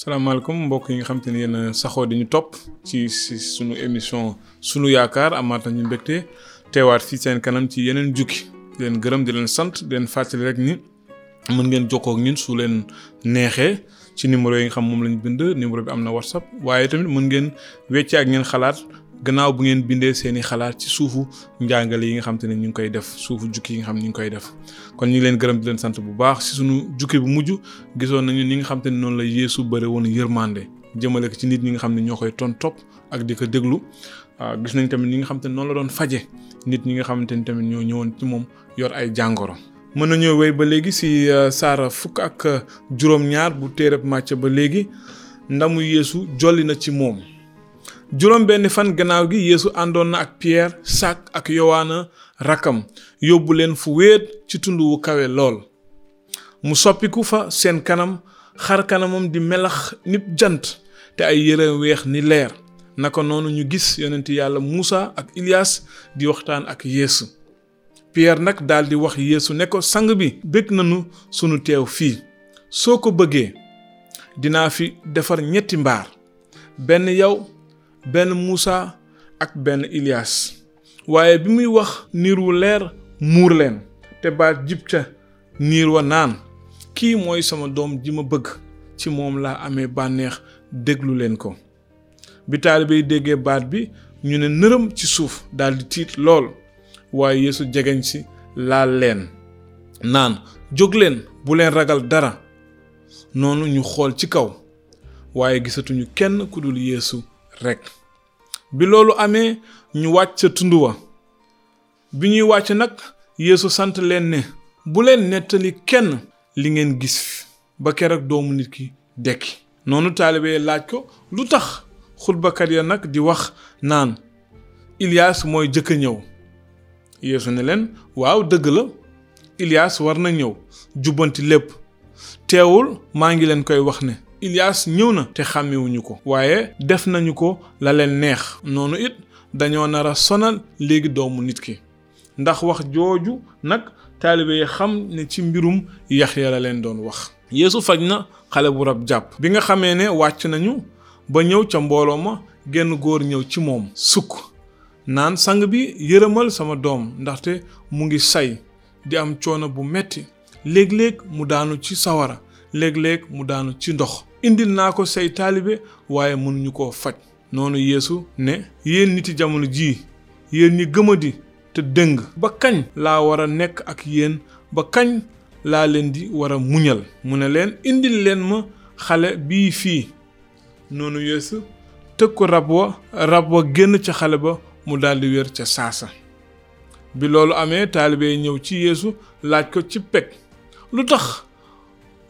salaamaaleykum mbokk yi nga xam te ne yéen saxoo di ñu topp ci si sunu émission sunu yaakaar amaat nañu mbégte teewaat fii seen kanam ci yeneen jukki di leen gërëm di leen sant di leen fàttali rek ni mën ngeen jokkoo ak ñun su leen neexee. ci numéro yi nga xam moom lañ bind numéro bi am na whatsapp waaye tamit mën ngeen wecce ak ngeen xalaat gannaaw bu ngeen bindee seeni xalaat ci suufu njàngale yi nga xam te ne ñu ngi koy def suufu jukki yi nga xam ñu ngi koy def kon ñu leen gërëm di leen sant bu baax si suñu jukki bu mujj gisoon nañu ni nga xam te ne noonu la Yeesu bëre woon yërmande jëmale ko ci nit ñi nga xam ne ñoo koy ton topp ak di ko déglu waaw ah, gis nañ tamit ñi nga xam te ne noonu la doon faje nit ñi nga xamante ni tamit ñoo ñëwoon ci moom yor ay jàngoro mën nañoo wéy ba léegi si euh, saara fukk ak euh, juróom-ñaar bu téereb màcc ba léegi ndamu yéesu jolli na ci moom juróom benn fan gannaaw gi yéesu àndoon na ak Pierre Saak ak Yowaana rakkam yóbbu leen fu wéet ci tund wu kawe lool mu soppiku fa seen kanam xar kanamam di melax nib jant te ay yëreem weex ni leer naka noonu ñu gis yonent yàlla Muusa ak Ilyaas di waxtaan ak Yeesu Pierre nag daldi wax yéesu ne ko sang bi bëgg nañu sunu teew fii soo ko bëggee dinaa fi defar ñetti mbaar benn yow benn Muusa ak benn Ilyaas waaye bi muy wax niir wu leer muur leen te baat jib ca niir wa naan kii mooy sama doom ji ma bëgg ci moom laa amee bànneex déglu leen ko bi taalibe yi déggee baat bi ñu ne nërëm ci suuf daldi tiit lool waaye Yeesu jegeñ si laal leen naan jóg leen bu leen ragal dara noonu ñu xool ci kaw waaye gisatuñu kenn ku dul Yeesu rekk bi loolu amee ñu wàcc ca tund wa bi ñuy wàcc nag yéesu sant leen ne bu leen nettali kenn li ngeen gis ba keroog doomu nit ki dekki noonu taalibe laaj ko lu tax xutbakat ya nag di wax naan Ilias mooy jëkk a ñëw yeesu ne leen waaw dëgg la ilias war na ñëw jubbanti lépp teewul maa ngi leen koy wax ne ilias ñëw na te xàmmewuñu ko waaye def nañu ko la leen neex noonu it dañoo nar a sonal léegi doomu nit ki ndax wax jooju nag taalibe yi xam ne ci mbirum yaxya la leen doon wax yeesu faj na xale bu rab jàpp bi nga xamee ne wàcc nañu ba ñëw ca mbooloo ma genn góor ñëw ci moom sukk naan sang bi yërëmal sama doom ndaxte mu ngi say di am coono bu metti léeg-léeg mu daanu ci sawara léeg-léeg mu daanu ci ndox indil naa ko say taalibe waaye mënuñu koo faj noonu yéesu ne yéen niti jamono jii yéen ñi gëmadi te dëng ba kañ laa war a nekk ak yéen ba kañ laa leen di war a muñal mu ne leen indil leen ma xale bii fii noonu yeesu tëg ko rab wa rab wa génn ca xale ba mu daldi wér ca saasa bi loolu amee taalibe yi ñëw ci yeesu laaj ko ci peg lu tax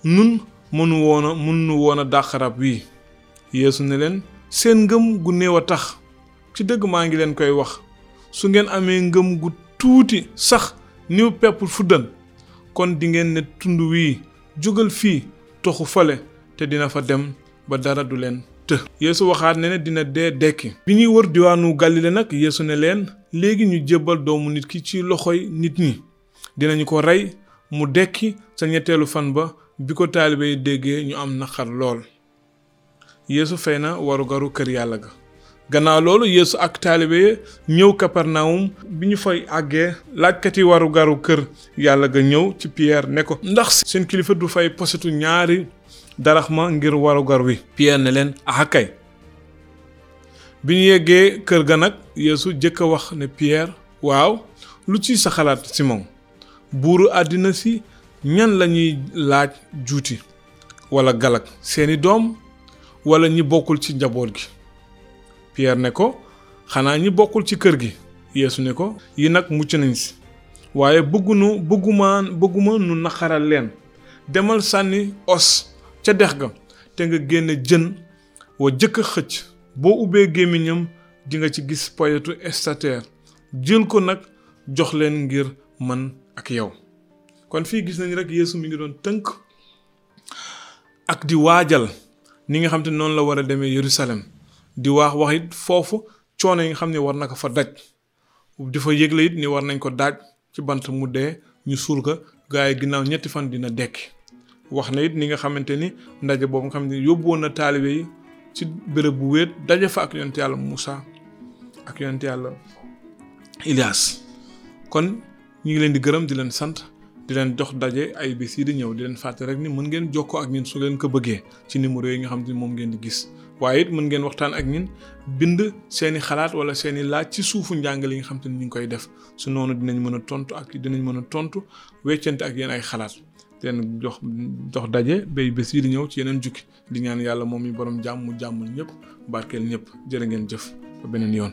nun mënu woon a mënu woon a dàq rab wi yeesu ne leen seen ngëm gu néew a tax ci dëgg maa ngi leen koy wax su ngeen amee ngëm gu tuuti sax niw pepp fuddan kon dingeen ne tund wii jógal fii toxu fale te dina fa dem ba dara du leen të yeesu waxaat ne ne dina dee dekki bi ñuy wër diwaanu galile nag yeesu ne leen léegi ñu jébbal doomu nit ki ci loxoy nit ñi dinañu ko rey mu dekki sa ñetteelu fan ba bi ko taalibe yi déggee ñu am naqar lool yeesu fey na warugaru kër yàlla ga gannaaw loolu yeesu ak taalibe ñëw kaparnawum bi ñu fay àggee laajkati warugaru kër yàlla ga ñëw ci piyeer ne ko ndax seen kilifa du fay posetu ñaari daraxma ngir warugar wi piyeer ne leen axakay bi ñu yeggee kër ga nag yeesu jëkk a wax ne piyeer waaw lu ci sa xalaat simon buuru àddina si ñan lañuy laaj juuti walla galag seeni doom walla ñi bokkul ci njaboot gi Pierre ne ko xanaa ñi bokkul ci kër gi yéesu ne ko yi nag mucc nañ si waaye bëggunu bëgguma bëgguma nu naqaral leen demal sànni os ca dex ga te nga génne jën wa jëkk a xëcc boo ubbee gémmiñam di nga ci gis poyetu estateer jël ko nag jox leen ngir man ak yow kon fii gis nañ rek Yeesu mi ngi doon tënk ak di waajal ni nga xam te noonu la war a demee Yerusalem di waax wax it foofu coono yi nga xam ne war na ko fa daj di fa yëgle it ni war nañ ko daaj ci bant mu dee ñu suul ko gars yi ginnaaw ñetti fan dina dekki wax na it ni nga xamante ni ndaje boobu nga xam ne yóbbu woon na taalibe yi ci béréb bu wéet daje fa ak yonent yàlla Moussa ak yonent yàlla Ilias kon ñu ngi leen di gërëm di leen sant di leen jox daje ay bés yi di ñëw di leen fàtte rek ni mën ngeen jokkoo ak ñun su leen ko bëggee ci numéro yi nga xam ne moom ngeen di gis waaye it mën ngeen waxtaan ak ñun bind seeni xalaat wala seeni laaj ci suufu njàngale yi nga xam te ni ñu ngi koy def su noonu dinañ mën a tontu ak dinañ mën a tontu weccante ak yéen ay xalaat leen jox jox daje bay bés yi di ñëw ci yeneen jukki di ñaan yàlla moom mi borom jàmm mu jàmmul ñëpp barkeel ñëpp jërë ngeen jëf ba beneen yoon